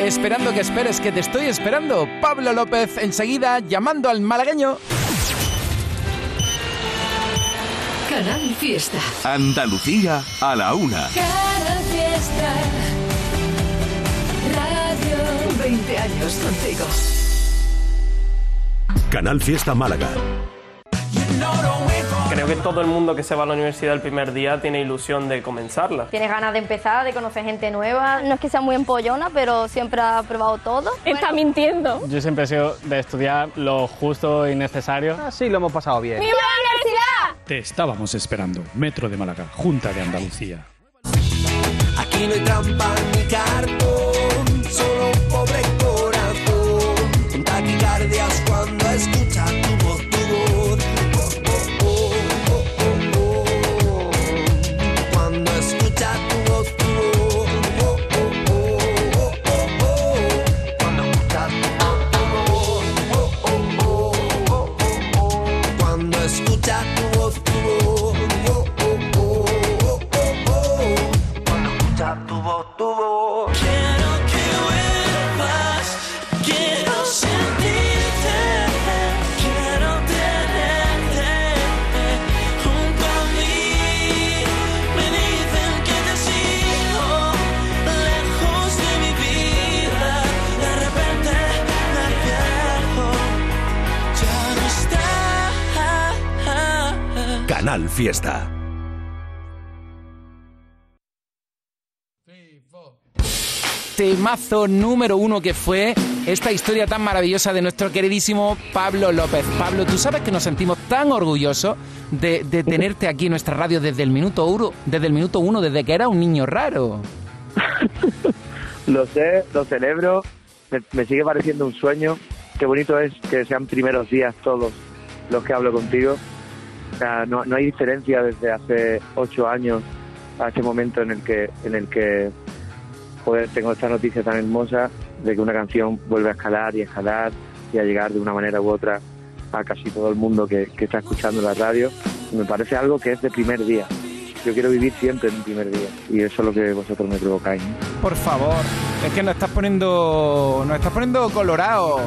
Esperando que esperes que te estoy esperando. Pablo López enseguida llamando al malagueño. Canal Fiesta. Andalucía a la una. Canal Fiesta. Radio 20 años contigo. Canal Fiesta Málaga. Creo que todo el mundo que se va a la universidad el primer día tiene ilusión de comenzarla. Tienes ganas de empezar, de conocer gente nueva. No es que sea muy empollona, pero siempre ha probado todo. Está mintiendo. Yo siempre he sido de estudiar lo justo y necesario. Así lo hemos pasado bien. ¡Viva la universidad! Te estábamos esperando. Metro de Málaga, Junta de Andalucía. Aquí no hay trampa ni cartón, Canal Fiesta. Temazo número uno que fue esta historia tan maravillosa de nuestro queridísimo Pablo López. Pablo, tú sabes que nos sentimos tan orgullosos de, de tenerte aquí en nuestra radio desde el minuto uno, desde el minuto uno, desde que era un niño raro. Lo sé, lo celebro, me, me sigue pareciendo un sueño. Qué bonito es que sean primeros días todos los que hablo contigo. No, no hay diferencia desde hace ocho años a este momento en el que, en el que tengo esta noticia tan hermosa de que una canción vuelve a escalar y a escalar y a llegar de una manera u otra a casi todo el mundo que, está escuchando la radio. Me parece algo que es de primer día. Yo quiero vivir siempre en primer día y eso es lo que vosotros me provocáis. Por favor, es que nos estás poniendo, nos estás poniendo colorado,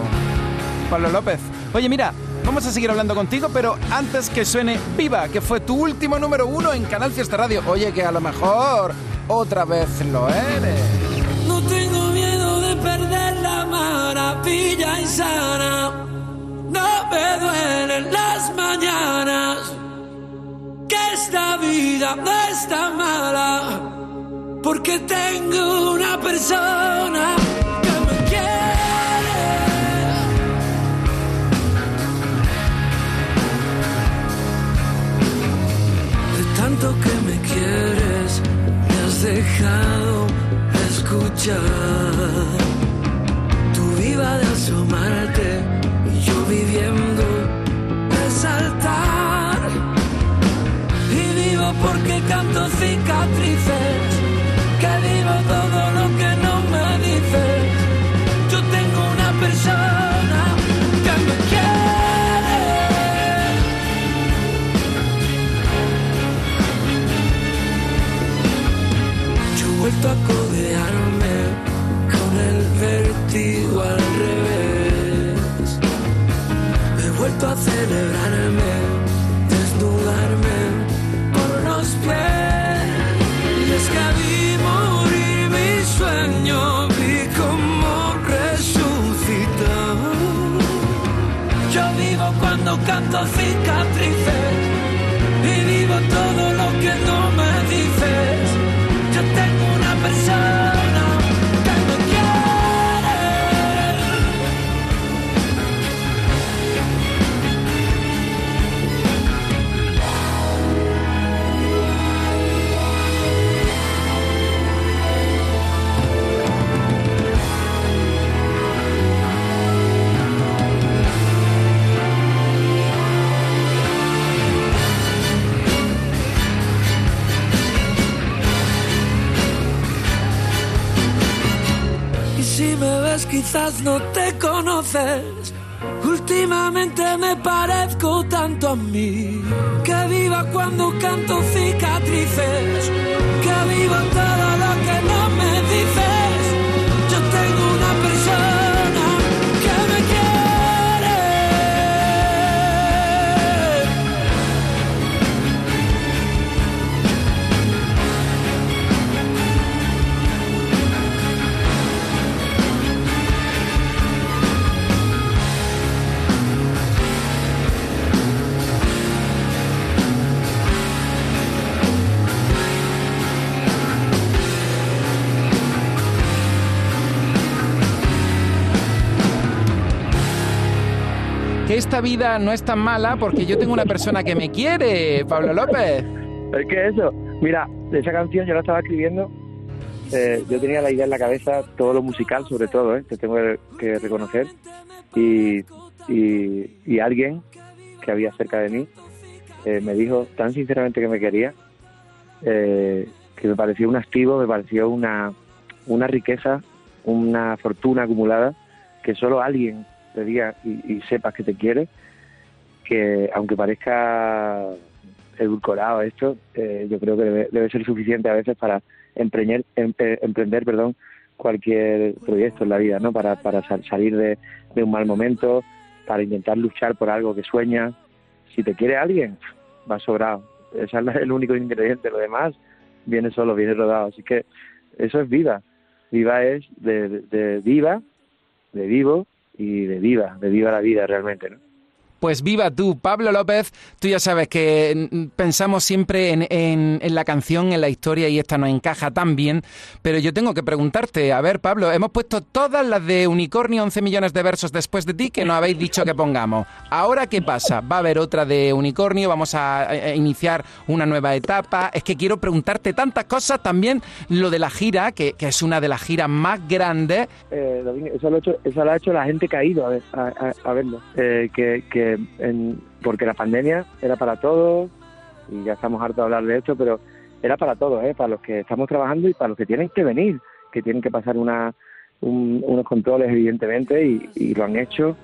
Pablo López. Oye, mira, vamos a seguir hablando contigo, pero antes que suene Viva, que fue tu último número uno en Canal Fiesta Radio. Oye, que a lo mejor otra vez lo eres. No tengo miedo de perder la maravilla insana. No me duelen las mañanas. Que esta vida no está mala. Porque tengo una persona que me quiere. Tanto que me quieres, me has dejado escuchar. Tú viva de asomarte y yo viviendo de saltar. Y vivo porque canto cicatrices, que vivo todo lo que no me dices. Yo tengo una persona Yo he vuelto a codearme con el vértigo al revés. He vuelto a celebrarme, desnudarme por los pies. Y es que vi morir mi sueño, vi como resucitó. Yo vivo cuando canto cicatrices quizás no te conoces. Últimamente me parezco tanto a mí. Que viva cuando canto cicatrices. Que viva todo lo que no me dices. Esta vida no es tan mala porque yo tengo una persona que me quiere, Pablo López. Es que eso, mira, esa canción yo la estaba escribiendo, eh, yo tenía la idea en la cabeza, todo lo musical sobre todo, ¿eh? te tengo que reconocer, y alguien que había cerca de mí eh, me dijo tan sinceramente que me quería, eh, que me pareció un activo, me pareció una, una riqueza, una fortuna acumulada, que solo alguien te diga y, sepas que te quiere, que aunque parezca edulcorado esto, eh, yo creo que debe, debe ser suficiente a veces para empreñer- em- eh, emprender perdón, cualquier proyecto en la vida, ¿no? Para, para sal- salir de, de un mal momento, para intentar luchar por algo que sueñas. Si te quiere alguien, va sobrado. Ese es el único ingrediente, lo demás viene solo, viene rodado. Así que eso es viva. Viva es de, de, de viva, de vivo y de viva, de viva la vida realmente, ¿no? Pues viva tú, Pablo López. Tú ya sabes que mm, pensamos siempre en, la canción, en la historia y esta nos encaja tan bien. Pero yo tengo que preguntarte, a ver, Pablo, hemos puesto todas las de Unicornio, 11 millones de versos después de ti que nos habéis dicho que pongamos. Ahora, ¿qué pasa? Va a haber otra de Unicornio, vamos a, iniciar una nueva etapa. Es que quiero preguntarte tantas cosas, también lo de la gira, que, es una de las giras más grandes. eh, eso lo, ha hecho, eso lo ha hecho la gente que ha ido a, ver, a, a- verlo. Eh, que en- porque la pandemia era para todos, y ya estamos hartos de hablar de esto, pero era para todos, ¿eh? para los que estamos trabajando y para los que tienen que venir, que tienen que pasar una, un- unos controles, evidentemente, y, lo han hecho,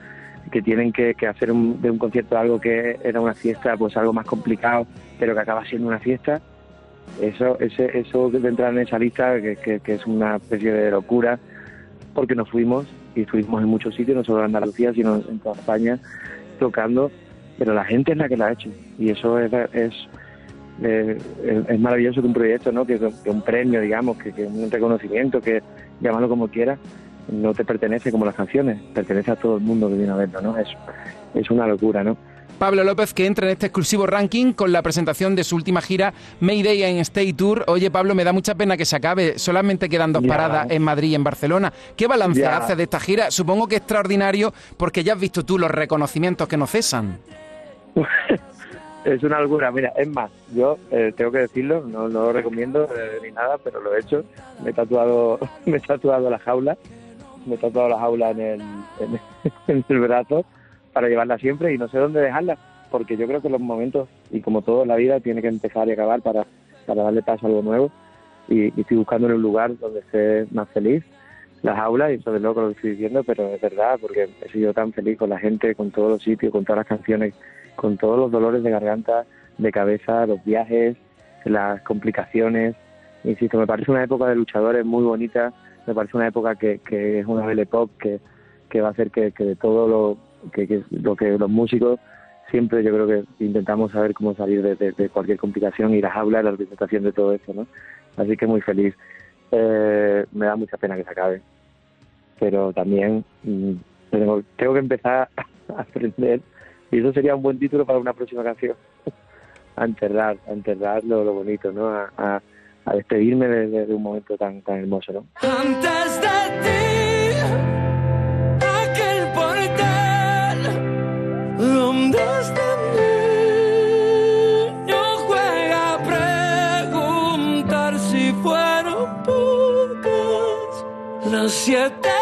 que tienen que, hacer un- de un concierto algo que era una fiesta, pues algo más complicado, pero que acaba siendo una fiesta. Eso, ese, eso de entrar en esa lista, que es una especie de locura, porque nos fuimos y estuvimos en muchos sitios, no solo en Andalucía, sino en toda España, tocando, pero la gente es la que lo ha hecho y eso es, es, es- es maravilloso que un proyecto, ¿no? que, un premio, digamos, que, que un reconocimiento, que llámalo como quieras, no te pertenece como las canciones, pertenece a todo el mundo que viene a verlo, ¿no? Es, es una locura, ¿no? Pablo López que entra en este exclusivo ranking con la presentación de su última gira Mayday en Stay Tour. Oye Pablo, me da mucha pena que se acabe. Solamente quedan dos Ya. paradas en Madrid y en Barcelona. ¿Qué balance Ya. haces de esta gira? Supongo que extraordinario porque ya has visto tú los reconocimientos que nos cesan. Es una locura, mira, es más, yo eh, tengo que decirlo, no, no lo recomiendo eh, ni nada, pero lo he hecho. Me he tatuado, me he tatuado la jaula, me he tatuado la jaula en el, en, en el brazo para llevarla siempre y no sé dónde dejarla, porque yo creo que los momentos, y como todo la vida, tiene que empezar y acabar para, para darle paso a algo nuevo. Y, y estoy buscando en un lugar donde esté más feliz, la jaula, y eso es loco lo que estoy diciendo, pero es verdad, porque he sido tan feliz con la gente, con todos los sitios, con todas las canciones con todos los dolores de garganta, de cabeza, los viajes, las complicaciones. Insisto, me parece una época de luchadores muy bonita, me parece una época que, que es una belle pop que, que va a hacer que, que de todo lo que, que lo que los músicos siempre yo creo que intentamos saber cómo salir de, de- de cualquier complicación y las aulas, la representación de todo eso, ¿no? Así que muy feliz. Eh, me da mucha pena que se acabe, pero también mm, tengo, tengo que empezar a aprender y eso sería un buen título para una próxima canción. a enterrar, a enterrar lo, lo bonito, ¿no? A, a- a despedirme de, de- de un momento tan, tan hermoso, ¿no? Antes de ti, donde este niño juega a preguntar si fueron pocas las siete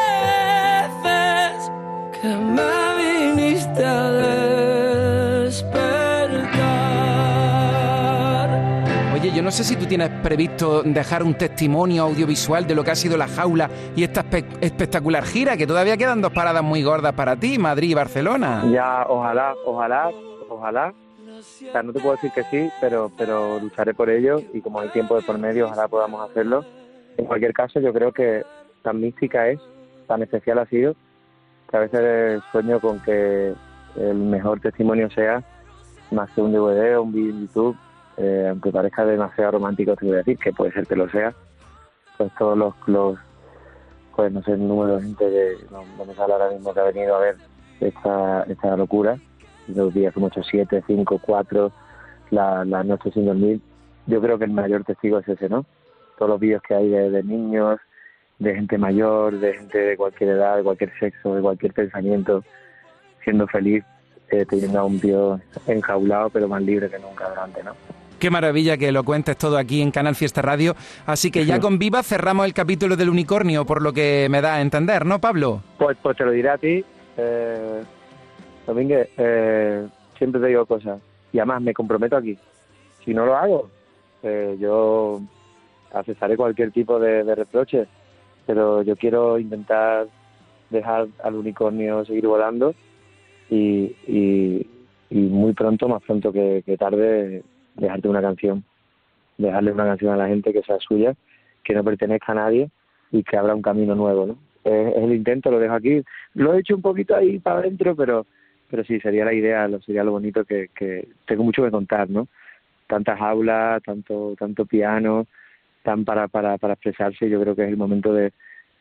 tienes previsto dejar un testimonio audiovisual de lo que ha sido la jaula y esta espe- espectacular gira, que todavía quedan dos paradas muy gordas para ti, Madrid y Barcelona. Ya, ojalá, ojalá, ojalá. O sea, no te puedo decir que sí, pero, pero lucharé por ello y como hay tiempo de por medio, ojalá podamos hacerlo. En cualquier caso, yo creo que tan mística es, tan especial ha sido, que a veces sueño con que el mejor testimonio sea más que un DVD o un vídeo en YouTube, eh, aunque parezca demasiado romántico, te voy a decir que puede ser que lo sea, pues todos los, pues no sé el número de gente que no, no me ahora mismo que ha venido a ver esta, esta locura, los días como 8, 7, 5, 4, la, la noche sin dormir, yo creo que el mayor testigo es ese, ¿no? Todos los vídeos que hay de, de niños, de gente mayor, de gente de cualquier edad, de cualquier sexo, de cualquier pensamiento, siendo feliz, eh, teniendo a un tío enjaulado, pero más libre que nunca delante, ¿no? Qué maravilla que lo cuentes todo aquí en Canal Fiesta Radio. Así que ya con Viva cerramos el capítulo del unicornio, por lo que me da a entender, ¿no, Pablo? Pues, pues te lo diré a ti, eh, Domínguez, eh, siempre te digo cosas. Y además me comprometo aquí. Si no lo hago, eh, yo aceptaré cualquier tipo de, de reproche, pero yo quiero intentar dejar al unicornio seguir volando y, y, y muy pronto, más pronto que, que tarde, dejarte una canción, dejarle una canción a la gente que sea suya, que no pertenezca a nadie y que abra un camino nuevo, ¿no? Es, es el intento, lo dejo aquí. Lo he hecho un poquito ahí para adentro, pero pero sí, sería la idea, lo, sería lo bonito que, que tengo mucho que contar, ¿no? Tantas aulas, tanto tanto piano, tan para, para, para expresarse, yo creo que es el momento de,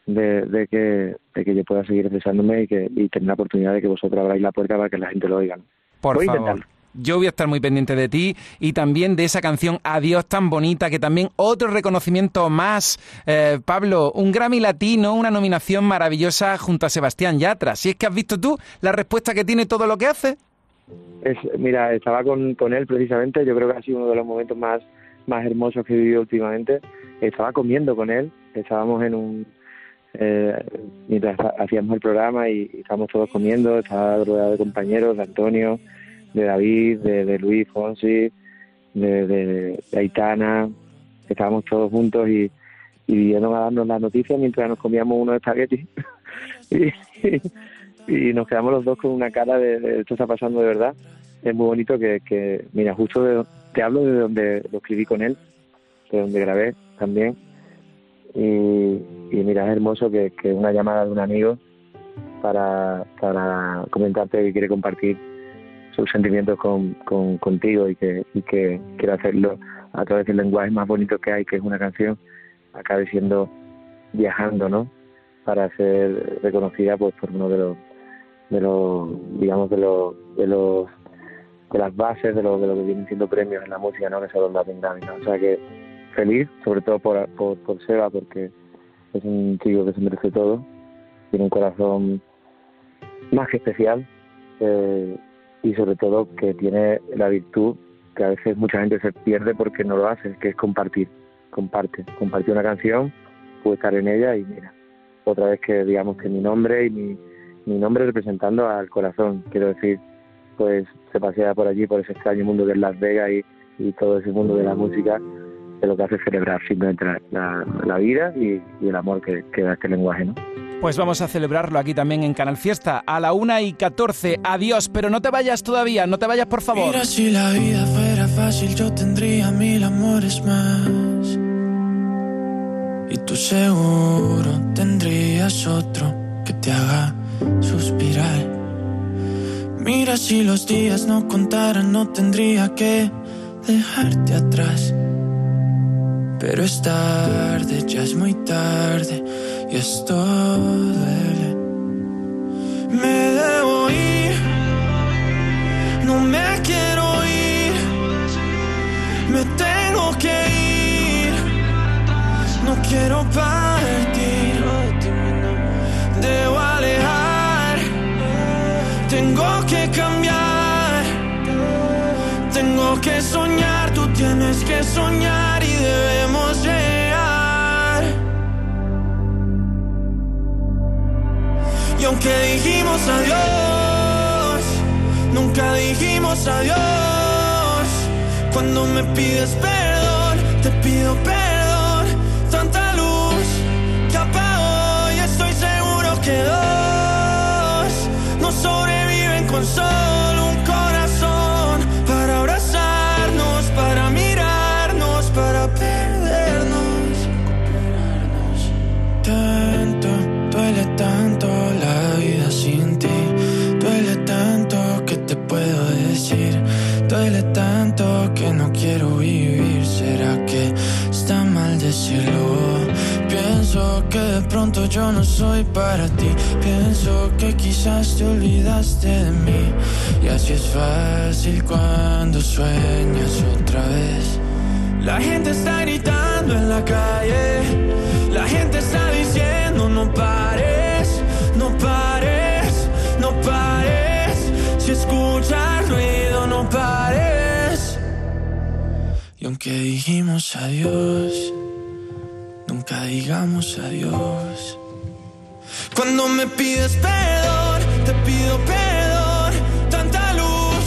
de, de que, de que yo pueda seguir expresándome y que y tener la oportunidad de que vosotros abráis la puerta para que la gente lo oiga. ¿no? Por Voy a favor. Yo voy a estar muy pendiente de ti y también de esa canción Adiós tan bonita, que también otro reconocimiento más. Eh, Pablo, un Grammy Latino, una nominación maravillosa junto a Sebastián Yatra. Si es que has visto tú la respuesta que tiene todo lo que hace. Es, mira, estaba con, con él precisamente, yo creo que ha sido uno de los momentos más, más hermosos que he vivido últimamente. Estaba comiendo con él, estábamos en un... Eh, mientras ha- hacíamos el programa y, y estábamos todos comiendo, estaba rodeado de compañeros, de Antonio, de David, de, Luis Fonsi, de, de, Aitana, estábamos todos juntos y, y vinieron a darnos las noticias mientras nos comíamos unos espaguetis. y, y nos quedamos los dos con una cara de, esto está pasando de verdad. Es muy bonito que, que mira, justo te hablo de donde lo escribí con él, de donde grabé también. Y, y mira, es hermoso que, que una llamada de un amigo para, para comentarte que quiere compartir sus sentimientos con, con- contigo y que, y que quiere hacerlo a través del lenguaje más bonito que hay, que es una canción, acabe siendo viajando, ¿no? Para ser reconocida pues por uno de los de los digamos de los de los de las bases de lo, de lo que vienen siendo premios en la música no que son los Latin o sea que feliz sobre todo por, por por Seba porque es un chico que se merece todo. Tiene un corazón más que especial eh, y sobre todo que tiene la virtud que a veces mucha gente se pierde porque no lo hace que es compartir comparte compartir una canción puede estar en ella y mira otra vez que digamos que mi nombre y mi mi nombre representando al corazón, quiero decir, pues se pasea por allí, por ese extraño mundo de Las Vegas y, y todo ese mundo de la música, de lo que hace celebrar simplemente la, la- la vida y, y el amor que, que da este lenguaje, ¿no? Pues vamos a celebrarlo aquí también en Canal Fiesta a la una y 14. Adiós, pero no te vayas todavía, no te vayas por favor. Mira, si la vida fuera fácil, yo tendría mil amores más. Y tú seguro tendrías otro que te haga suspirar. Mira, si los días no contaran, no tendría que dejarte atrás. Pero es tarde, ya es muy tarde, y esto duele. Me debo ir, no me quiero ir, me tengo que ir, no quiero partir, debo alejar, tengo que cambiar, tengo que soñar, tú tienes que soñar y debemos Y aunque dijimos adiós, nunca dijimos adiós. Cuando me pides perdón, te pido perdón. Tanta luz que apagó y estoy seguro que dos no sobreviven con solo yo no soy para ti. Pienso que quizás te olvidaste de mí. Y así es fácil cuando sueñas otra vez. La gente está gritando en la calle. La gente está diciendo no pares, no pares, no pares. Si escuchas ruido no pares. Y aunque dijimos adiós, nunca digamos adiós. Cuando me pides perdón, te pido perdón. Tanta luz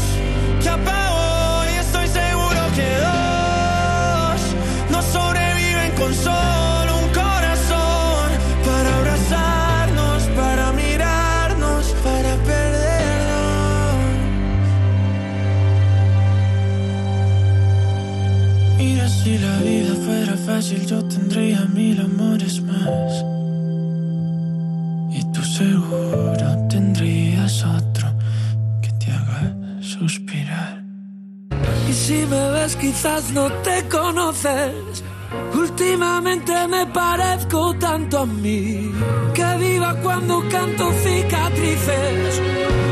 que apago y estoy seguro que dos no sobreviven con solo un corazón. Para abrazarnos, para mirarnos, para perdernos. Mira, si la vida fuera fácil, yo tendría mil amores más. Si me ves quizás no te conoces. Últimamente me parezco tanto a mí. Que viva cuando canto cicatrices.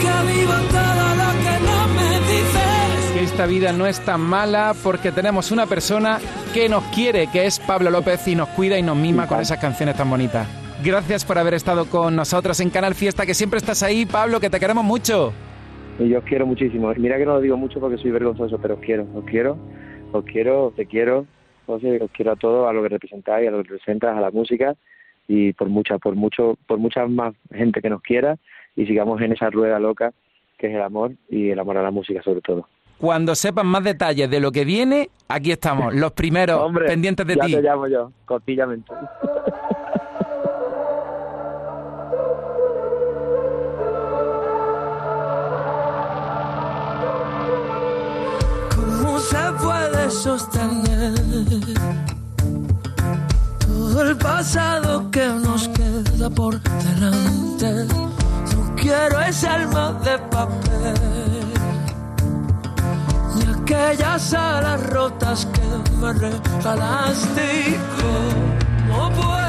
Que viva todo lo que no me dices. Que esta vida no es tan mala porque tenemos una persona que nos quiere, que es Pablo López y nos cuida y nos mima con esas canciones tan bonitas. Gracias por haber estado con nosotros en Canal Fiesta, que siempre estás ahí, Pablo, que te queremos mucho. Y yo os quiero muchísimo. Y Mira que no lo digo mucho porque soy vergonzoso, pero os quiero, os quiero, os quiero, te quiero. Os os quiero a todos, a lo que representáis, a lo que representas, a la música y por mucha, por mucho, por mucha más gente que nos quiera y sigamos en esa rueda loca que es el amor y el amor a la música sobre todo. Cuando sepan más detalles de lo que viene, aquí estamos, los primeros Hombre, pendientes de ya ti. te llamo yo, cortillamente. Sostener todo el pasado que nos queda por delante? No quiero ese alma de papel, ni aquellas alas rotas que me regalaste. ¿Cómo puedo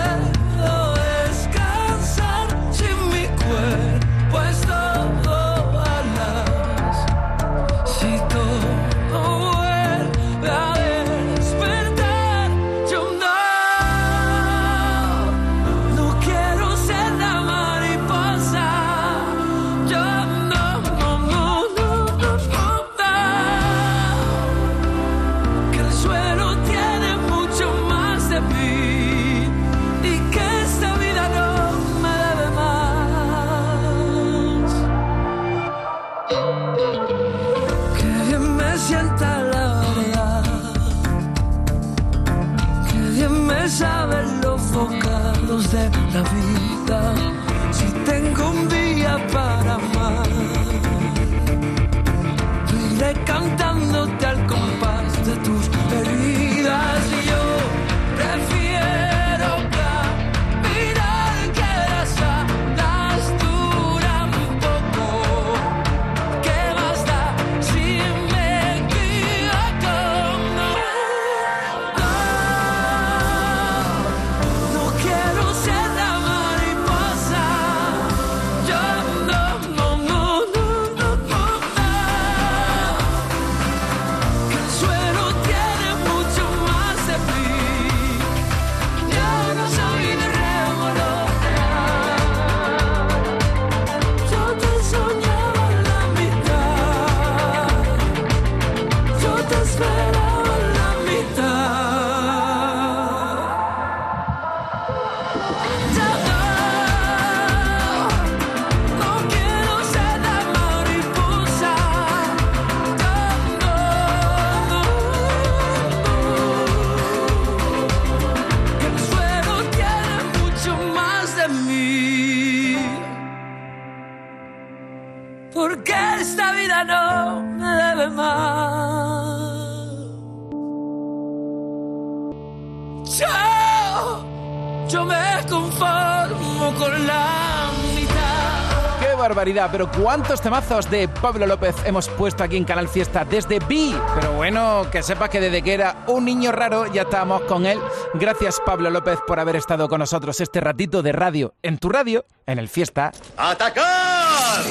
Pero ¿cuántos temazos de Pablo López hemos puesto aquí en Canal Fiesta desde Vi? Pero bueno, que sepas que desde que era un niño raro ya estábamos con él. Gracias Pablo López por haber estado con nosotros este ratito de radio, en tu radio, en el Fiesta. ¡Atacar!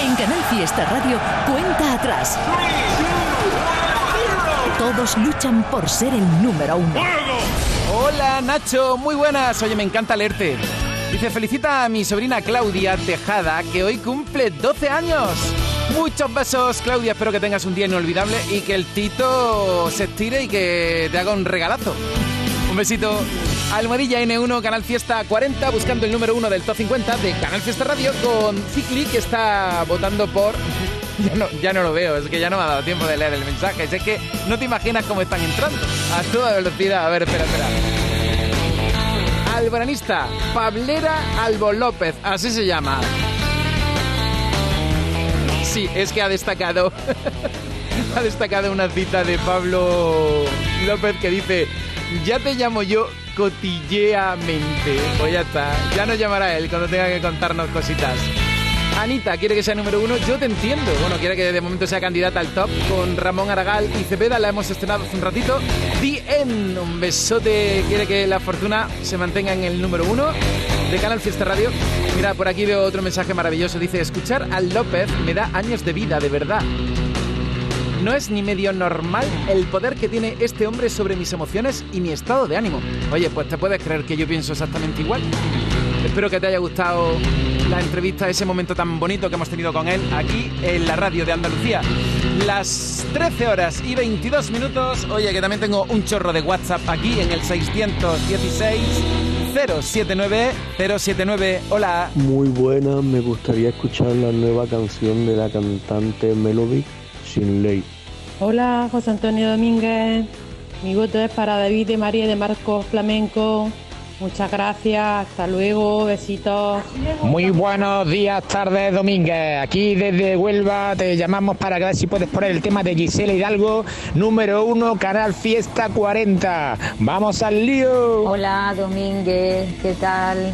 En Canal Fiesta Radio, cuenta atrás. Todos luchan por ser el número uno. Hola Nacho, muy buenas. Oye, me encanta leerte. Dice, felicita a mi sobrina Claudia Tejada, que hoy cumple 12 años. Muchos besos, Claudia. Espero que tengas un día inolvidable y que el Tito se estire y que te haga un regalazo. Un besito. Almohadilla N1, Canal Fiesta 40, buscando el número 1 del Top 50 de Canal Fiesta Radio con Cicli, que está votando por... Ya no, ya no lo veo, es que ya no me ha dado tiempo de leer el mensaje. Es que no te imaginas cómo están entrando. A toda velocidad. A ver, espera, espera. Alboranista, Pablera Albo López, así se llama. Sí, es que ha destacado. ha destacado una cita de Pablo López que dice: Ya te llamo yo cotilleamente. Pues ya está. Ya nos llamará él cuando tenga que contarnos cositas. Anita quiere que sea número uno, yo te entiendo. Bueno, quiere que de momento sea candidata al top con Ramón Aragal y Cepeda, la hemos estrenado hace un ratito. The un besote, quiere que la fortuna se mantenga en el número uno de Canal Fiesta Radio. Mira, por aquí veo otro mensaje maravilloso. Dice, escuchar al López me da años de vida, de verdad. No es ni medio normal el poder que tiene este hombre sobre mis emociones y mi estado de ánimo. Oye, pues te puedes creer que yo pienso exactamente igual. Espero que te haya gustado la entrevista, ese momento tan bonito que hemos tenido con él aquí en la radio de Andalucía. Las 13 horas y 22 minutos. Oye, que también tengo un chorro de WhatsApp aquí en el 616 079 079. Hola. Muy buena, me gustaría escuchar la nueva canción de la cantante Melody, Sin Ley. Hola, José Antonio Domínguez. Mi voto es para David de María de Marcos Flamenco. Muchas gracias, hasta luego, besitos. Muy buenos días, tardes, Domínguez. Aquí desde Huelva te llamamos para que ver si puedes poner el tema de Gisela Hidalgo, número uno, Canal Fiesta 40. ¡Vamos al lío! Hola, Domínguez, ¿qué tal?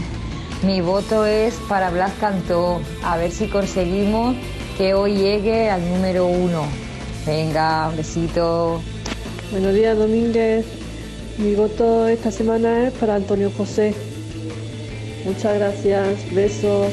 Mi voto es para Blas Cantó. A ver si conseguimos que hoy llegue al número uno. Venga, un besito. Buenos días, Domínguez. Mi voto esta semana es para Antonio José. Muchas gracias, besos.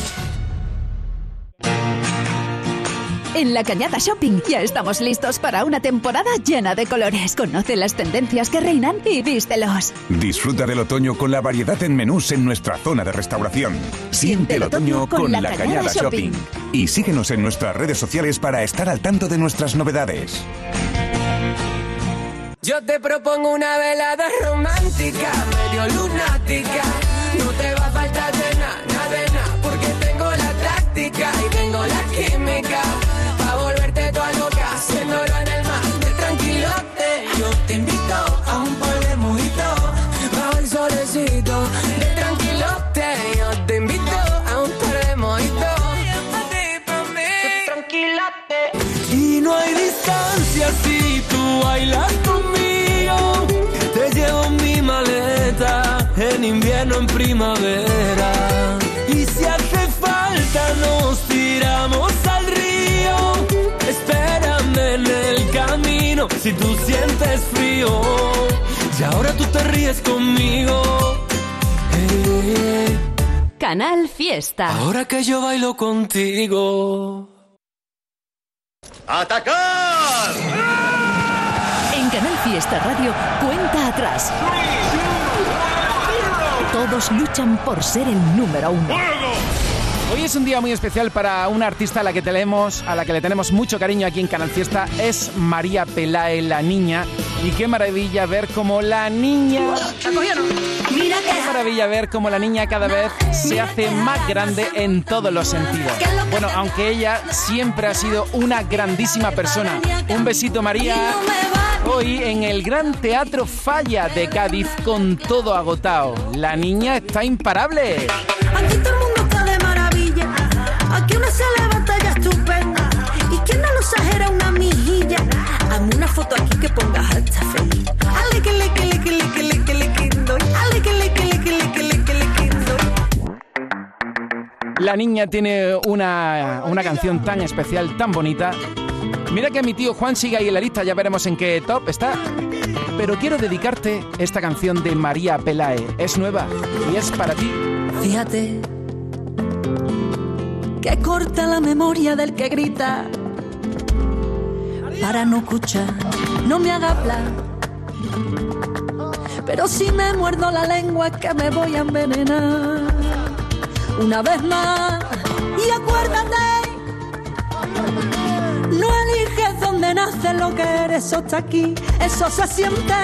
En la Cañada Shopping ya estamos listos para una temporada llena de colores. Conoce las tendencias que reinan y vístelos. Disfruta del otoño con la variedad en menús en nuestra zona de restauración. Siente el otoño con, la, Cañada, Shopping. Y síguenos en nuestras redes sociales para estar al tanto de nuestras novedades. Yo te propongo una velada romántica, medio lunática. Bailas conmigo. Te llevo mi maleta, en invierno, en primavera. Y si hace falta, nos tiramos al río. Espérame en el camino si tú sientes frío. Y ahora tú te ríes conmigo. Canal Fiesta. ahora que yo bailo contigo. ¡Atacar! Fiesta Radio, cuenta atrás. Todos luchan por ser el número uno. Hoy es un día muy especial para una artista a la que tenemos, a la que le tenemos mucho cariño aquí en Canal Fiesta, es María Pelae, la niña. Y qué maravilla ver cómo la niña. Qué maravilla ver cómo la niña cada vez se hace más grande en todos los sentidos. Bueno, aunque ella siempre ha sido una grandísima persona. Un besito, María. Hoy en el Gran Teatro Falla de Cádiz con todo agotado. La niña está imparable. Aquí todo el mundo está de maravilla. Aquí una estupenda. Y quien no lo exagera una mijilla. Hazme una foto aquí que pongas alta feliz. Ale que le que le que le que le que le que doy. Ale que le que le que le que le que le que doy. La niña tiene una, una canción tan especial, tan bonita. Mira que mi tío Juan sigue ahí en la lista, ya veremos en qué top está. Pero quiero dedicarte esta canción de María Pelae. Es nueva y es para ti. Fíjate que corta la memoria del que grita para no escuchar, no me haga hablar. Pero si me muerdo la lengua es que me voy a envenenar. Una vez más, y acuérdate, no eliges dónde nace lo que eres, eso está aquí, eso se siente.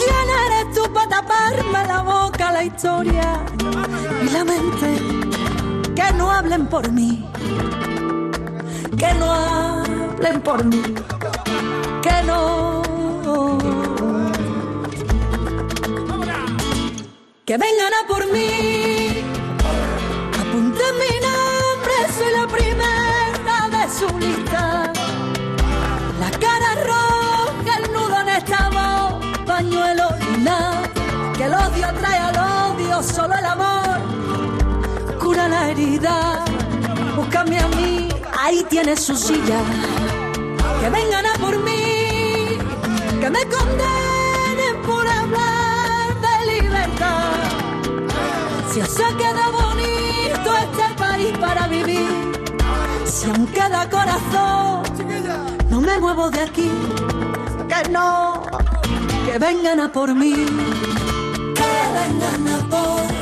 ¿Quién eres tú para taparme la boca, la historia y la mente? Que no hablen por mí, que no hablen por mí, que no. Que vengan a por mí, herida. Búscame a mí, ahí tienes su silla. Que vengan a por mí, que me condenen por hablar de libertad. Si os ha quedado bonito este país para vivir, si aún queda corazón, no me muevo de aquí, que no, que vengan a por mí, que vengan a por mí,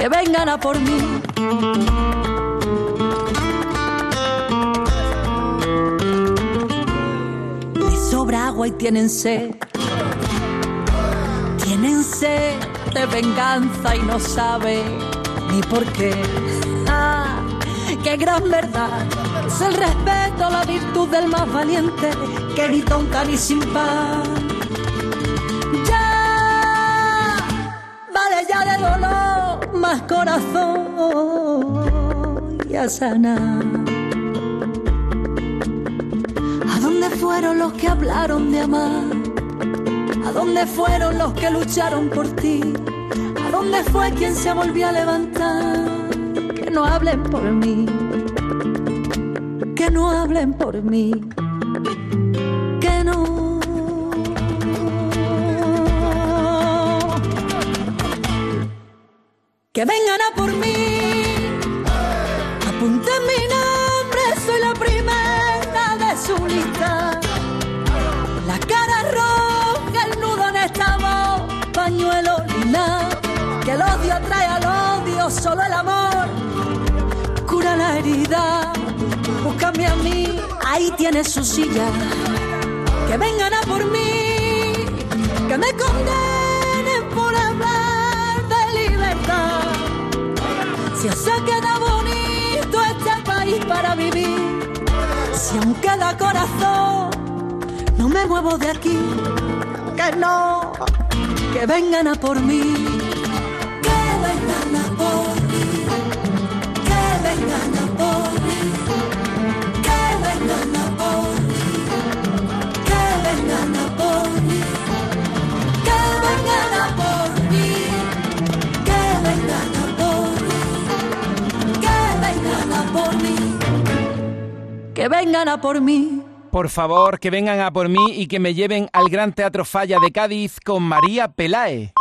que vengan a por mí. Les sobra agua y tienen sed. Tienen sed de venganza y no saben ni por qué. Ah, qué gran verdad. Es el respeto, la virtud del más valiente que ni tonta ni sin pan. Corazón y a sanar. ¿A dónde fueron los que hablaron de amar? ¿A dónde fueron los que lucharon por ti? ¿A dónde fue quien se volvió a levantar? Que no hablen por mí, que no hablen por mí, que no. Que vengan a herida. Búscame a mí, ahí tienes su silla. Que vengan a por mí, que me condenen por hablar de libertad. Si os ha quedado bonito este país para vivir, si aún queda corazón, no me muevo de aquí, que no, que vengan a por mí, que vengan a por mí. Por favor, que vengan a por mí y que me lleven al Gran Teatro Falla de Cádiz con María Pelae.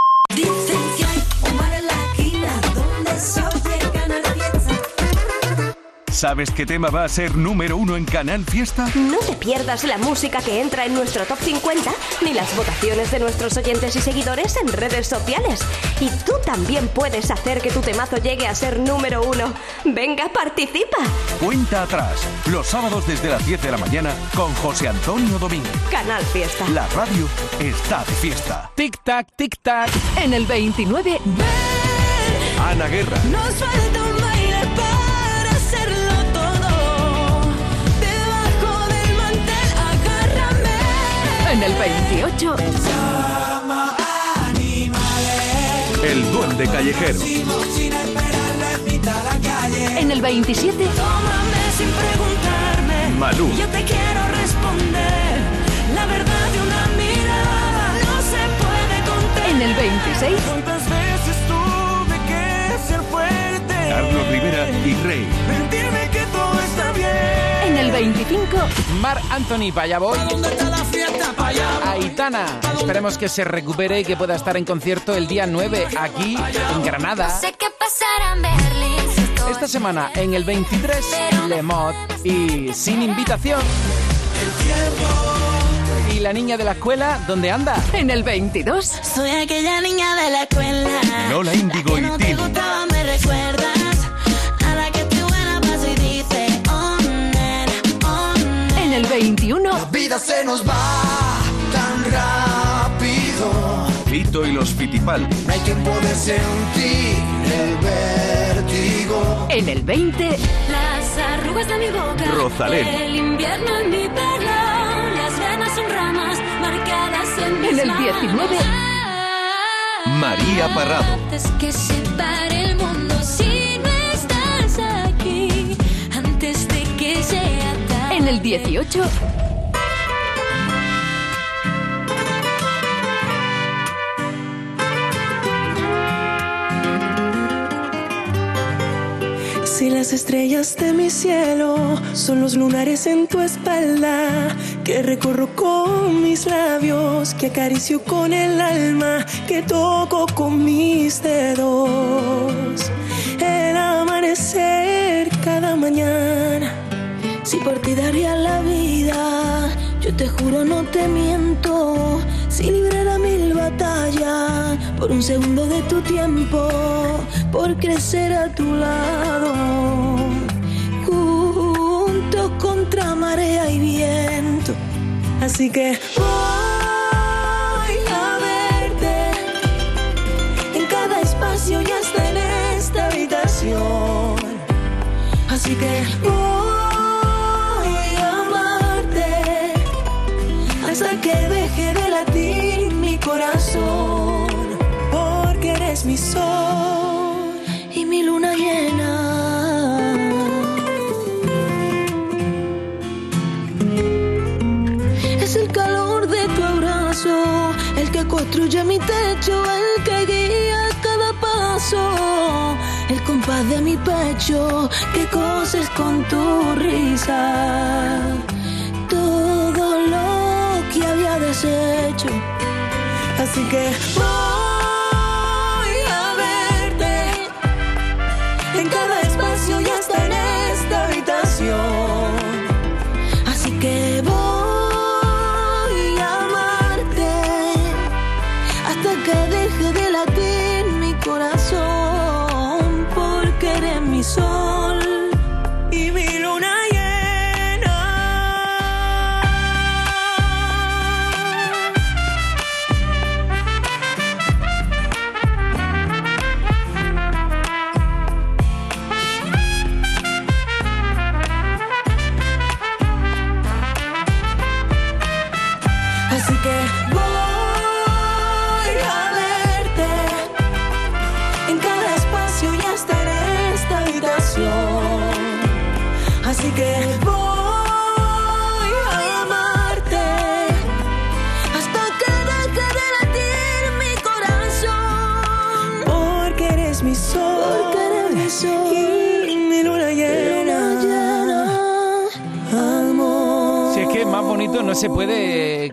¿Sabes qué tema va a ser número uno en Canal Fiesta? No te pierdas la música que entra en nuestro top 50 ni las votaciones de nuestros oyentes y seguidores en redes sociales. Y tú también puedes hacer que tu temazo llegue a ser número uno. Venga, participa. Cuenta atrás, los sábados desde las 10 de la mañana con José Antonio Domínguez. Canal Fiesta. La radio está de fiesta. Tic tac, tic tac. En el 29, Ana Guerra, Nos falta un en el 28, Llama a El duende callejero. En el 27, Tómame sin preguntarme. Malú. Yo te quiero responder. La verdad de una mirada no se puede contar. en el 26, ¿Cuántas veces tuve que ser fuerte? Carlos Rivera y Rey. Mentirme que todo el 25, Mar Anthony, para allá voy. Aitana, esperemos que se recupere y que pueda estar en concierto el día 9 aquí en Granada. Esta semana en el 23, Le Mod y sin invitación. ¿Y la niña de la escuela dónde anda? en el 22, Soy aquella niña de la escuela. Lola Índigo que y no nena. en el 21, vida se nos va tan rápido. Fito y los Fitipal. No hay tiempo de sentir el vértigo. en el 20, Las arrugas de mi boca. Rosalén. El invierno en mi pelo. Las venas son ramas marcadas en mis en el manos. 19, María Parrado. Antes que se el 18, Si las estrellas de mi cielo son los lunares en tu espalda, que recorro con mis labios, que acaricio con el alma, que toco con mis dedos. El amanecer cada mañana, si por ti daría la vida, yo te juro no te miento, si librara mil batallas por un segundo de tu tiempo, por crecer a tu lado, juntos contra marea y viento. Así que voy a verte en cada espacio y hasta en esta habitación. Así que voy mi techo, el que guía cada paso, el compás de mi pecho que coses con tu risa. Todo lo que había deshecho. Así que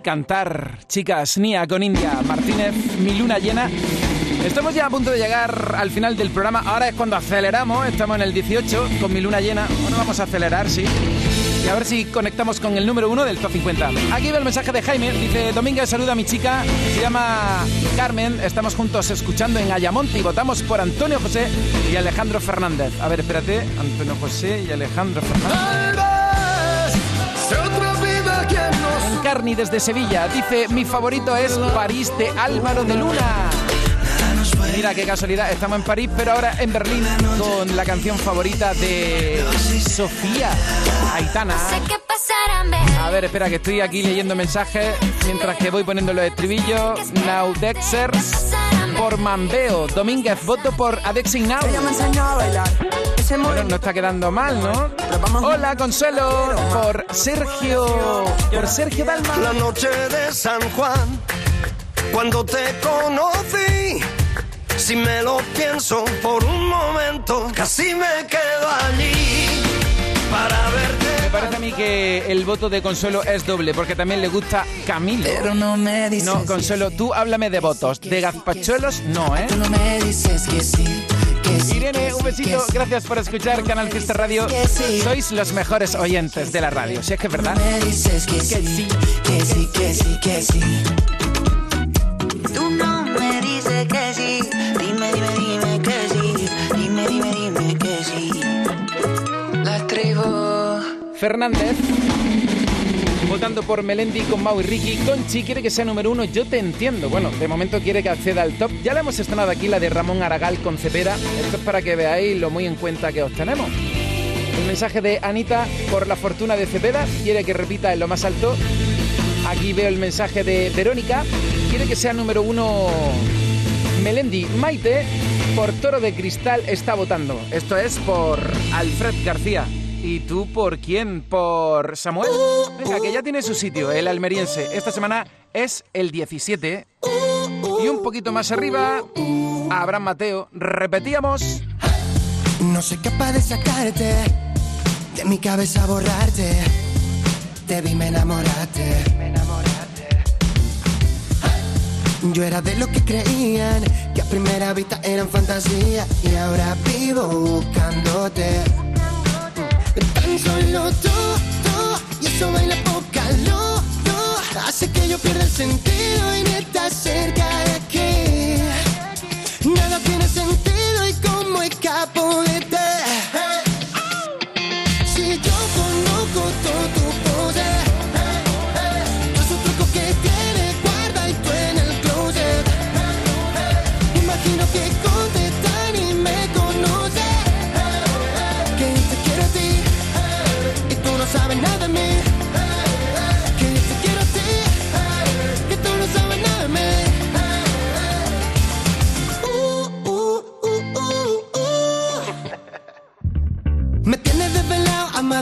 cantar, chicas. Nia con India, Martínez, mi luna llena. Estamos ya a punto de llegar al final del programa. Ahora es cuando aceleramos. Estamos en el 18 con mi luna llena. Ahora vamos a acelerar, sí. Y a ver si conectamos con el número uno del top 50. Aquí ve el mensaje de Jaime. Dice, Domínguez, saluda a mi chica. Se llama Carmen. Estamos juntos escuchando en Ayamonte y votamos por Antonio José y Alejandro Fernández. A ver, espérate. Antonio José y Alejandro Fernández. En Carni desde Sevilla dice mi favorito es París de Álvaro de Luna. Mira qué casualidad, estamos en París, pero ahora en Berlín con la canción favorita de Sofía Aitana. A ver, espera, que estoy aquí leyendo mensajes mientras que voy poniendo los estribillos. Now Dexter. Por Mambeo. Domínguez, voto por Adexing Now. Ella me enseñó a bailar. Ese Bueno, no está quedando mal, ¿no? Hola, Consuelo, por Sergio. Por Sergio Dalma. La noche de San Juan, cuando te conocí, si me lo pienso por un momento, casi me quedo allí para verte. Me parece a mí que el voto de Consuelo es doble, porque también le gusta Camilo. Pero no me dices No, Consuelo, tú háblame de votos. De gazpachuelos, no, ¿eh? Tú no me dices que sí, que sí. Irene, un besito. Gracias por escuchar Canal Fiesta Radio. Sois los mejores oyentes de la radio. Si es que es verdad. Me dices que sí, que sí, que sí, que sí. Tú no me dices que sí. Dime, dime, dime Fernández. Votando por Melendi con Mau y Ricky. Conchi quiere que sea número uno. Yo te entiendo. Bueno, de momento quiere que acceda al top. Ya le hemos estrenado aquí la de Ramón Aragal con Cepera. Esto es para que veáis lo muy en cuenta que os tenemos. El mensaje de Anita por la fortuna de Cepeda. Quiere que repita en lo más alto. Aquí veo el mensaje de Verónica. Quiere que sea número uno Melendi. Maite por Toro de Cristal está votando. Esto es por Alfred García. ¿Y tú por quién? ¿Por Samuel? Venga, que ya tiene su sitio, el almeriense. Esta semana es el 17. Y un poquito más arriba, Abraham Mateo. Repetíamos. No soy capaz de sacarte de mi cabeza, borrarte. Te vi, me enamoraste. Yo era de los que creían que a primera vista eran fantasía y ahora vivo buscándote. Tú, y eso baila poca luz, luz, hace que yo pierda el sentido y estás cerca de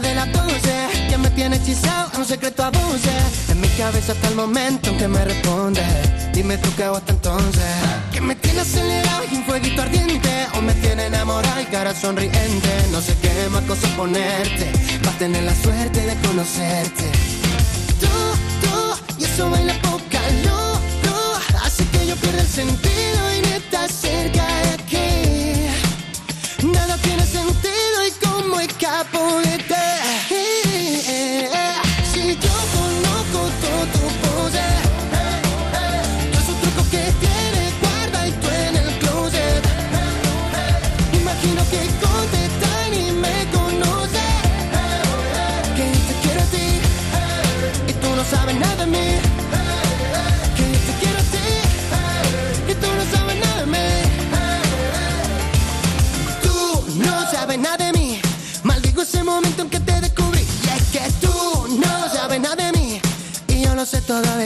de las 12 Ya me tienes hechizado a un secreto a voces En mi cabeza hasta el momento en que me respondes Dime tú qué hago hasta entonces. Que me tiene acelerado y un fueguito ardiente. O me tiene enamorado y cara sonriente. No sé qué más cosas ponerte. Para tener la suerte de conocerte. Tú, tú, y eso baila poca luz Hace que yo pierda el sentido y ni estás cerca de aquí. Nada tiene sentido y cómo escapo de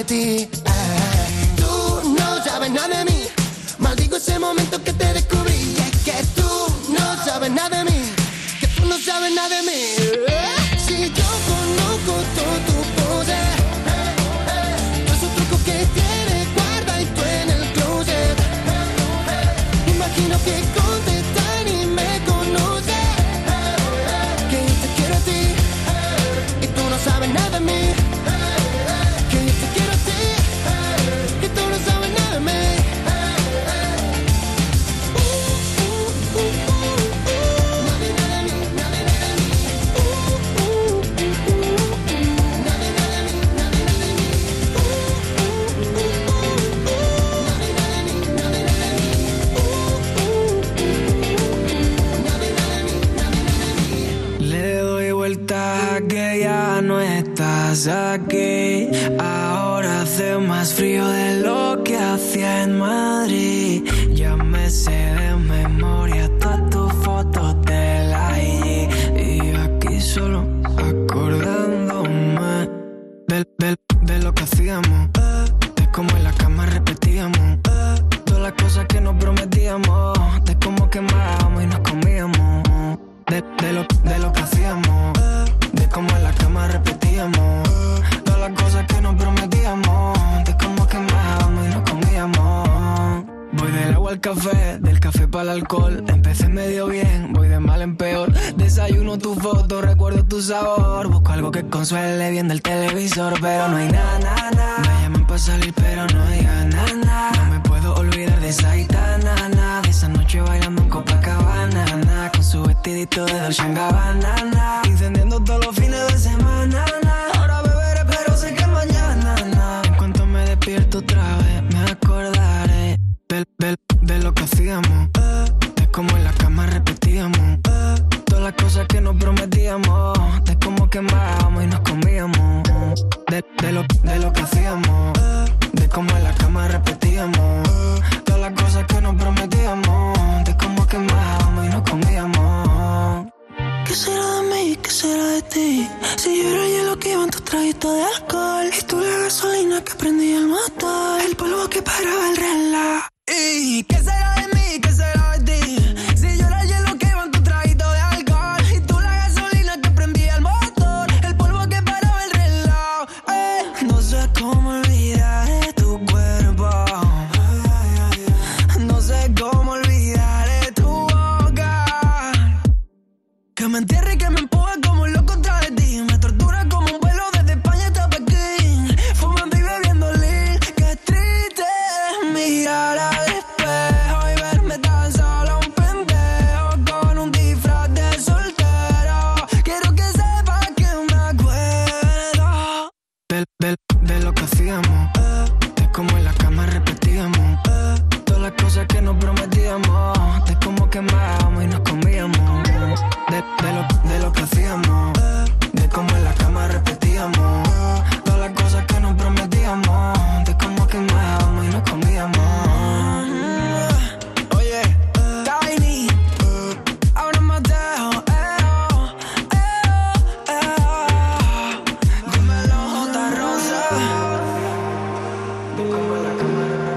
Tú no sabes nada de mí. Maldigo ese momento que te descubrí. Es que tú no sabes nada de mí. Que tú no sabes nada de mí. Del café para el alcohol. Empecé medio bien, voy de mal en peor. Desayuno tu foto, recuerdo tu sabor. Busco algo que consuele viendo el televisor, pero no hay nada. Me llaman para salir, pero no hay nada. No me puedo olvidar de esa gitana, nada. De esa noche bailando en Copacabana. Con su vestidito de Dolce Gabbana, nada. Encendiendo todos los fines de semana. Ahora beberé, pero sé que mañana. En cuanto me despierto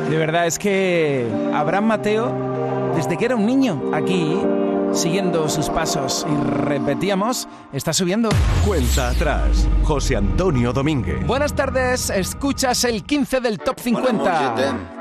De verdad, es que Abraham Mateo, desde que era un niño, aquí, siguiendo sus pasos y repetíamos, está subiendo. Cuenta atrás. José Antonio Domínguez. Buenas tardes, escuchas el 15 del Top 50.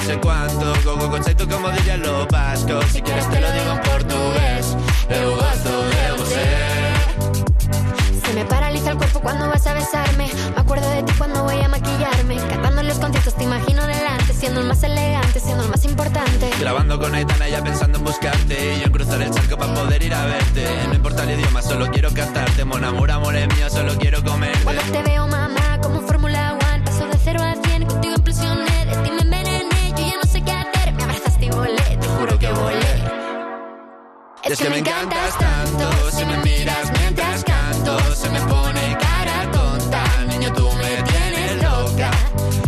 no sé cuánto, go go conceito como dirían los vascos. Si quieres te lo digo en portugués, eu gosto de você. Se me paraliza el cuerpo cuando vas a besarme. Me acuerdo de ti cuando voy a maquillarme. Cantando los conciertos te imagino delante, siendo el más elegante, siendo el más importante. Grabando con Aitana ya pensando en buscarte Y yo en cruzar el charco para poder ir a verte No importa el idioma, solo quiero cantarte Mon amor, amor es mío, solo quiero comerte Cuando te veo, mamá, como Fórmula One, paso de cero a cien, contigo implosioné, de ti es que me encantas tanto Si me miras mientras canto Se me pone cara tonta. Niño, tú me tienes loca.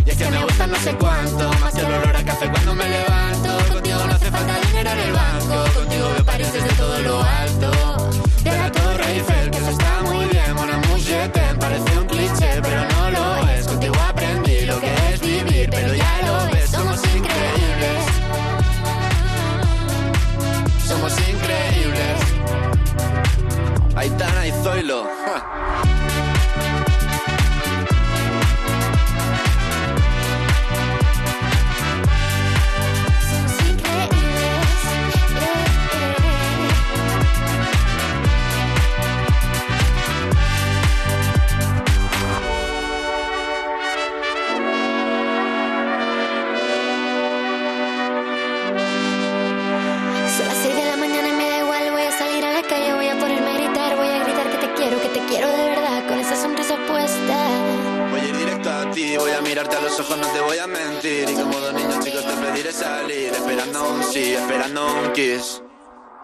Y es que me gusta no sé cuánto Más que el olor a café cuando me levanto. Contigo no hace falta dinero en el banco Contigo veo París desde todo lo alto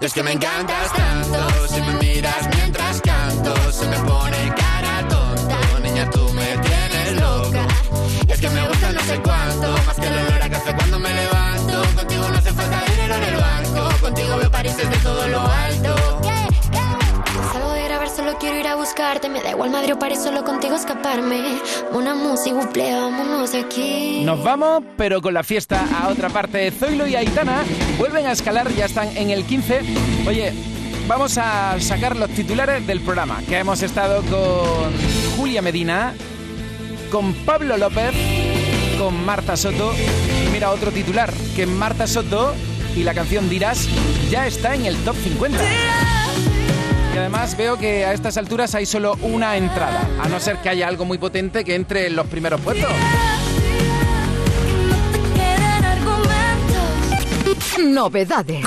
es que me encantas con la fiesta a otra parte. Zoilo y Aitana vuelven a escalar, ya están en el 15. Oye, vamos a sacar los titulares del programa, que hemos estado con Julia Medina, con Pablo López, con Marta Soto. Mira otro titular, que Marta Soto y la canción Dirás ya está en el top 50. Y además veo que a estas alturas hay solo una entrada, a no ser que haya algo muy potente que entre en los primeros puestos. Novedades.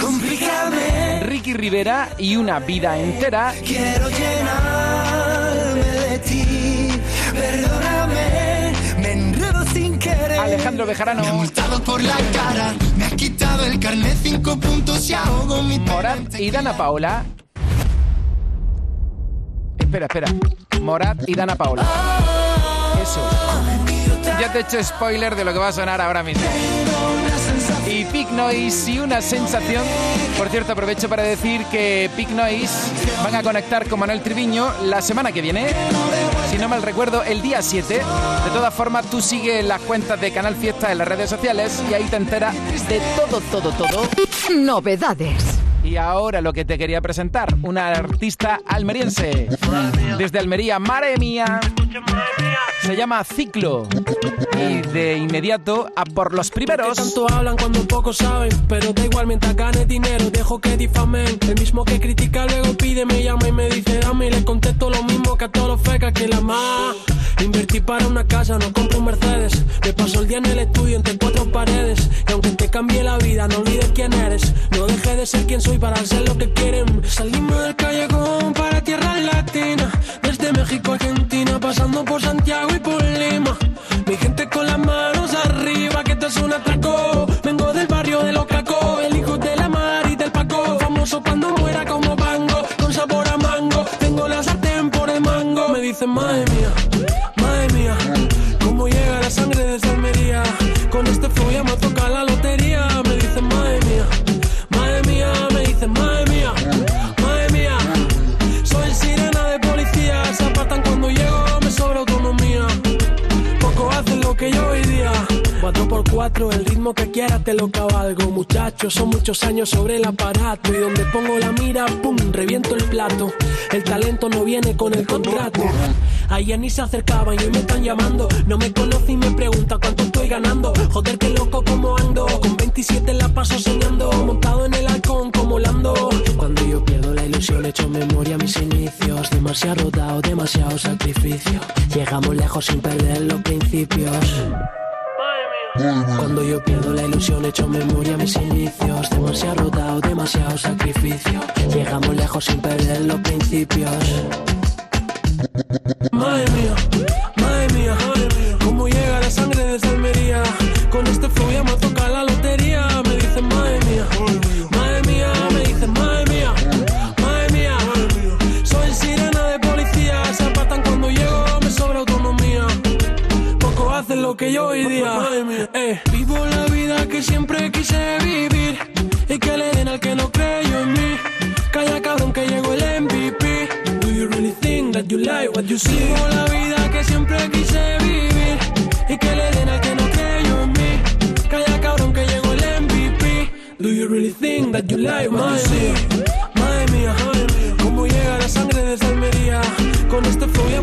Ricky Rivera y una vida entera. Quiero llenarme de ti, perdóname, me enredo sin querer. Alejandro Bejarano. Me ha multado por la cara, me ha quitado el carnet cinco puntos y ahogo mi Morat y Dana Paola. Espera, espera. Morat y Dana Paola. Eso. Ya te he hecho spoiler de lo que va a sonar ahora mismo. Y Big Noise y una sensación. Por cierto, aprovecho para decir que Big Noise van a conectar con Manuel Triviño la semana que viene. Si no mal recuerdo, el día 7. De todas formas, tú sigues las cuentas de Canal Fiesta en las redes sociales y ahí te enteras de todo, todo, todo. Novedades. Y ahora lo que te quería presentar, una artista almeriense. Desde Almería, madre mía. Se llama Ciclo. Y de inmediato a por los primeros. tanto hablan cuando poco saben, pero da igual mientras gane dinero, dejo que difamen. El mismo que critica luego pide, me llama y me dice dame y le contesto lo mismo que a todos los fecas que la más. Invertí para una casa, no compro un Mercedes. Me paso el día en el estudio entre cuatro paredes. Y aunque te cambie la vida, no olvides quién eres. No dejes de ser quien soy para ser lo que quieren. Salimos del callejón para tierra latina. Desde México a Argentina, pasando por Santiago y por Lima. Mi gente con las manos arriba, que esto es un atraco. Vengo del barrio de los cacos, el hijo de la mar y del Paco. Famoso cuando muera como Bango, con sabor a mango. Tengo la sartén por el mango. Me dicen, madre mía, madre mía, cómo llega la sangre desde que yo hoy día. 4 por 4 el ritmo que quieras te lo cabalgo. Muchachos, son muchos años sobre el aparato. Y donde pongo la mira, pum, reviento el plato. El talento no viene con el contrato. Ayer ni se acercaban y hoy me están llamando. No me conocen y me preguntan cuánto estoy ganando. Joder, qué loco como ando. Con 27 la paso soñando. Montado en el halcón como Lando. Cuando yo pierdo la ilusión, echo memoria a mis inicios. Demasiado dado, demasiado sacrificio. Llegamos lejos sin perder los principios. Cuando yo pierdo la ilusión, echo memoria a mis inicios. Demasiado dado, demasiado sacrificio. Llegamos lejos sin perder los principios. Madre mía, madre mía, cómo llega la sangre desde Almería. Con este flow ya me que yo hoy día. Eh, vivo la vida que siempre quise vivir y que le den al que no creyó en mí. Calla cabrón que llegó el MVP. Do you really think that you like what you see? Vivo la vida que siempre quise vivir y que le den al que no creyó en mí. Calla cabrón que llegó el MVP. Do you really think that you like what you see? Madre mía, cómo llega la sangre desde Almería. Con este flow ya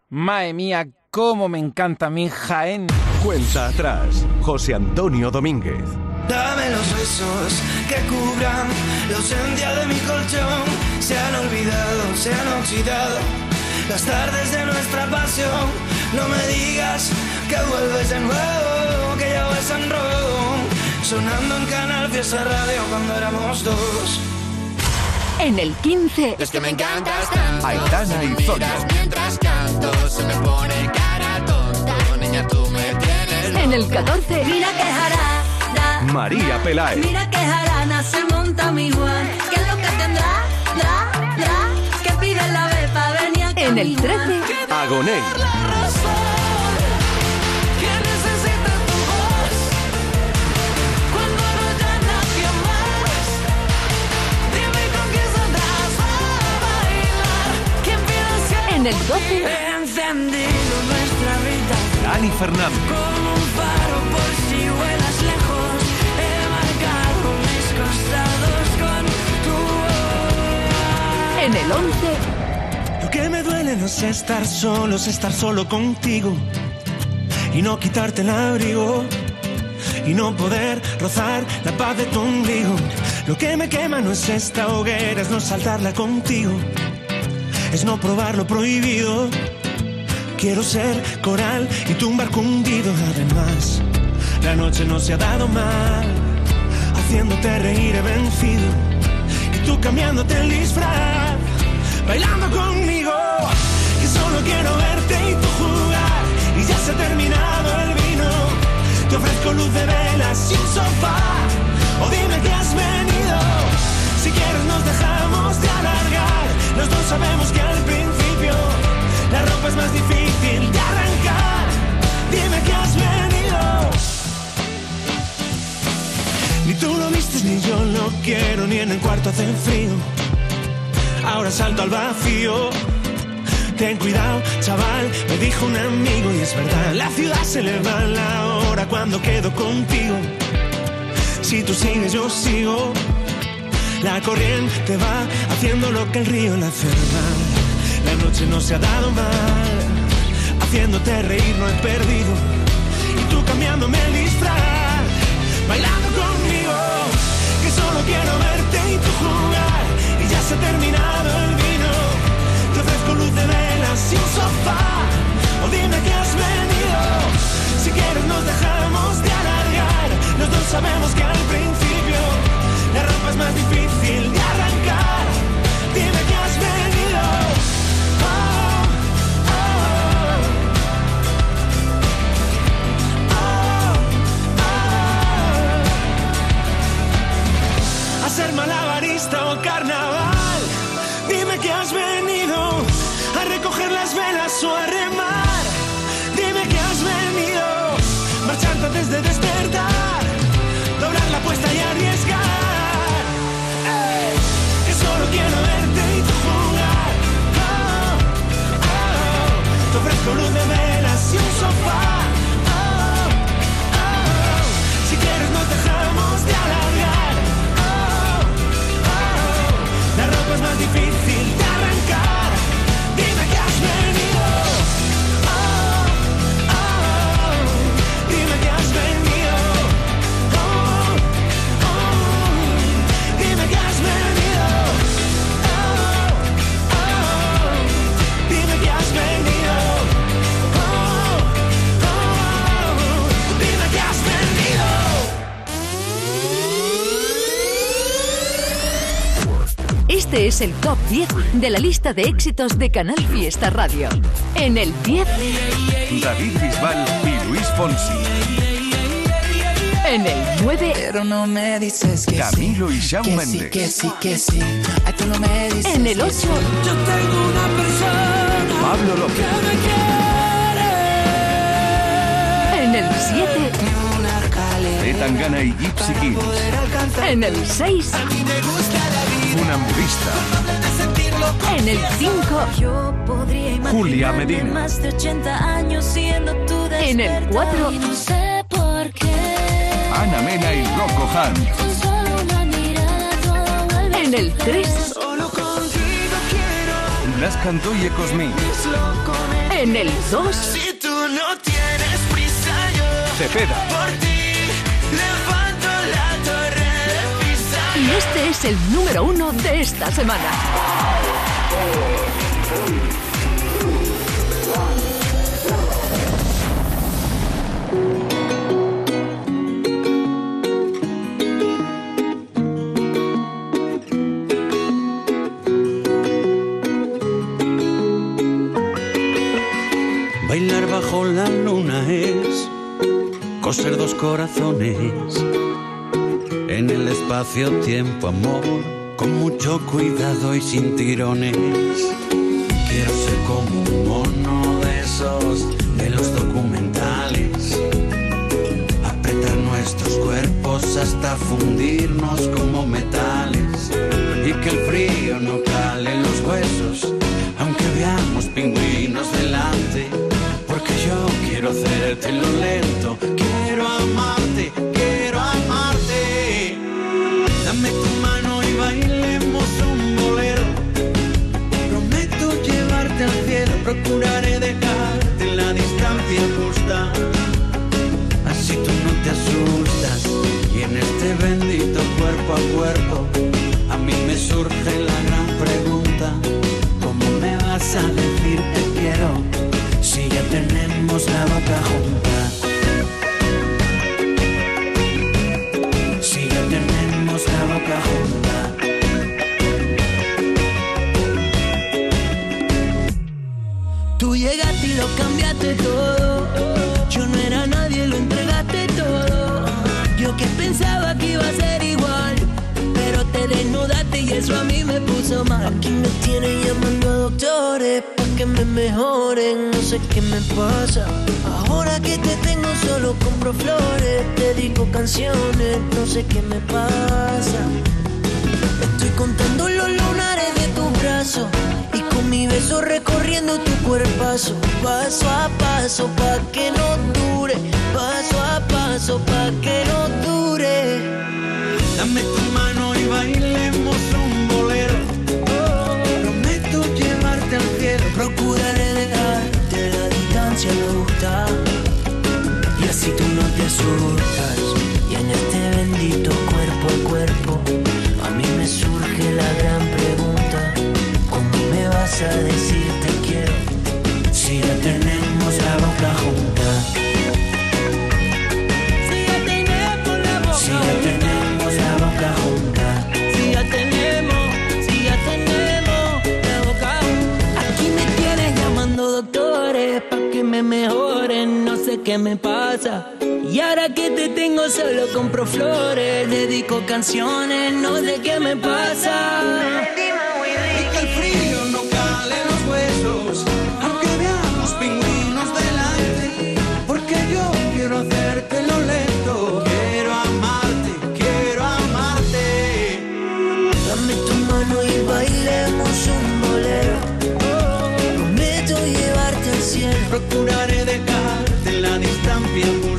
Madre mía, cómo me encanta mi Jaén. Cuenta atrás. José Antonio Domínguez. Dame los besos que cubran la ausencia de mi colchón. Se han olvidado, se han oxidado las tardes de nuestra pasión. No me digas que vuelves de nuevo, que ya vas en rojo. Sonando en Canal Fiesta Radio cuando éramos dos. En el 15. Es que me encantas tanto. Aitana y Si canto, se me pone cara tonta. Niña, tú me tienes. En el 14. Mira que jarana, María Peláez. mira que jarana se monta mi Juan. ¿Qué es lo que tendrá? Dra, dra, que pide la bepa, venía a En el 13. Agoney. ¿Quién necesita tu voz? Cuando no haya nadie más. Dime con quién saldrás a bailar. ¿Quién pide ser? En el 12. Encendido nuestra vida Dani Fernández. como un faro por si vuelas lejos. He marcado mis costados con tu voz. En el 11. Lo que me duele no es estar solo, es estar solo contigo y no quitarte el abrigo y no poder rozar la paz de tu ombligo. Lo que me quema no es esta hoguera, es no saltarla contigo, es no probar lo prohibido. Quiero ser coral y tu barco hundido. Además, la noche no se ha dado mal, haciéndote reír he vencido y tú cambiándote el disfraz bailando conmigo. Que solo quiero verte y tú jugar. Y ya se ha terminado el vino. Te ofrezco luz de velas y un sofá. O dime que has venido. Si quieres nos dejamos de alargar. Los dos sabemos que al principio la ropa es más difícil de arrancar. Dime que has venido. Ni tú lo vistes ni yo lo quiero, ni en el cuarto hace frío ahora salto al vacío. Ten cuidado, chaval, me dijo un amigo y es verdad. La ciudad se le va la hora cuando quedo contigo. Si tú sigues, yo sigo. La corriente va haciendo lo que el río la. La noche no se ha dado mal. Haciéndote reír no he perdido. Y tú cambiándome el disfraz. Bailando conmigo. Que solo quiero verte y tú jugar. Y ya se ha terminado el vino. Te ofrezco luz de velas y un sofá. O dime que has venido. Si quieres nos dejamos de alargar. Los dos sabemos que al principio la ropa es más difícil de arrancar. Dime que has venido. Ser malabarista o carnaval. Dime que has venido a recoger las velas o a remar. Dime que has venido marchando antes de despertar, doblar la apuesta y arriesgar. Es el top 10 de la lista de éxitos de Canal Fiesta Radio. En el 10. David Bisbal y Luis Fonsi. En el 9. Pero no me dices que Camilo y Shawn sí, Mendes. que sí, que sí. Ay, tú no me dices En el que 8. sí. Yo tengo una persona Pablo López. que me quiere. En el 7. Una calidad Zetangana y Gypsy Kings. En el 6. Funambulista. En el 5. Yo podría imaginarme Julia Medina. más de 80 años siendo tu En el despertar. 4. Y no sé por qué. Ana Mena y Rocco vuelve En el 3. Solo contigo quiero Blas Cantó y Ecosmi. En el 2. Si tú no tienes prisa, yo Cepeda. por ti Este es el número uno de esta semana. Bailar bajo la luna es coser dos corazones el espacio-tiempo, amor, con mucho cuidado y sin tirones. Quiero ser como un mono de esos de los documentales, apretar nuestros cuerpos hasta fundirnos como metales y que el frío no cale en los huesos, aunque veamos pingüinos delante. Porque yo quiero hacerte lo lento, quiero amarte, este bendito cuerpo a cuerpo a mí me surge la gran pregunta, ¿cómo me vas a decir te quiero? si ya tenemos la boca junta. Eso a mí me puso mal. Aquí me tienen llamando a doctores pa' que me mejoren, no sé qué me pasa. Ahora que te tengo solo compro flores, te dedico canciones, no sé qué me pasa. Estoy contando los lunares de tu brazo y con mi beso recorriendo tu cuerpazo, paso a paso pa' que no dure, paso a paso pa' que no dure. Dame tu mano y bailemos un Y en este bendito cuerpo a cuerpo, a mí me surge la gran pregunta: ¿Cómo me vas a decir te quiero si ya tenemos la boca junta? Si ya tenemos la boca Si ya tenemos la boca junta. Si ya tenemos, si ya tenemos la boca junta. Aquí me tienes llamando doctores pa' que me mejoren, no sé qué me pasa. Y ahora que te tengo solo compro flores, dedico canciones, no sé qué me pasa. Y que el frío no cale los huesos, aunque veamos pingüinos delante, porque yo quiero hacerte lo lento. Quiero amarte, quiero amarte. Dame tu mano y bailemos un bolero. Prometo llevarte al cielo. Procuraré dejarte la distancia.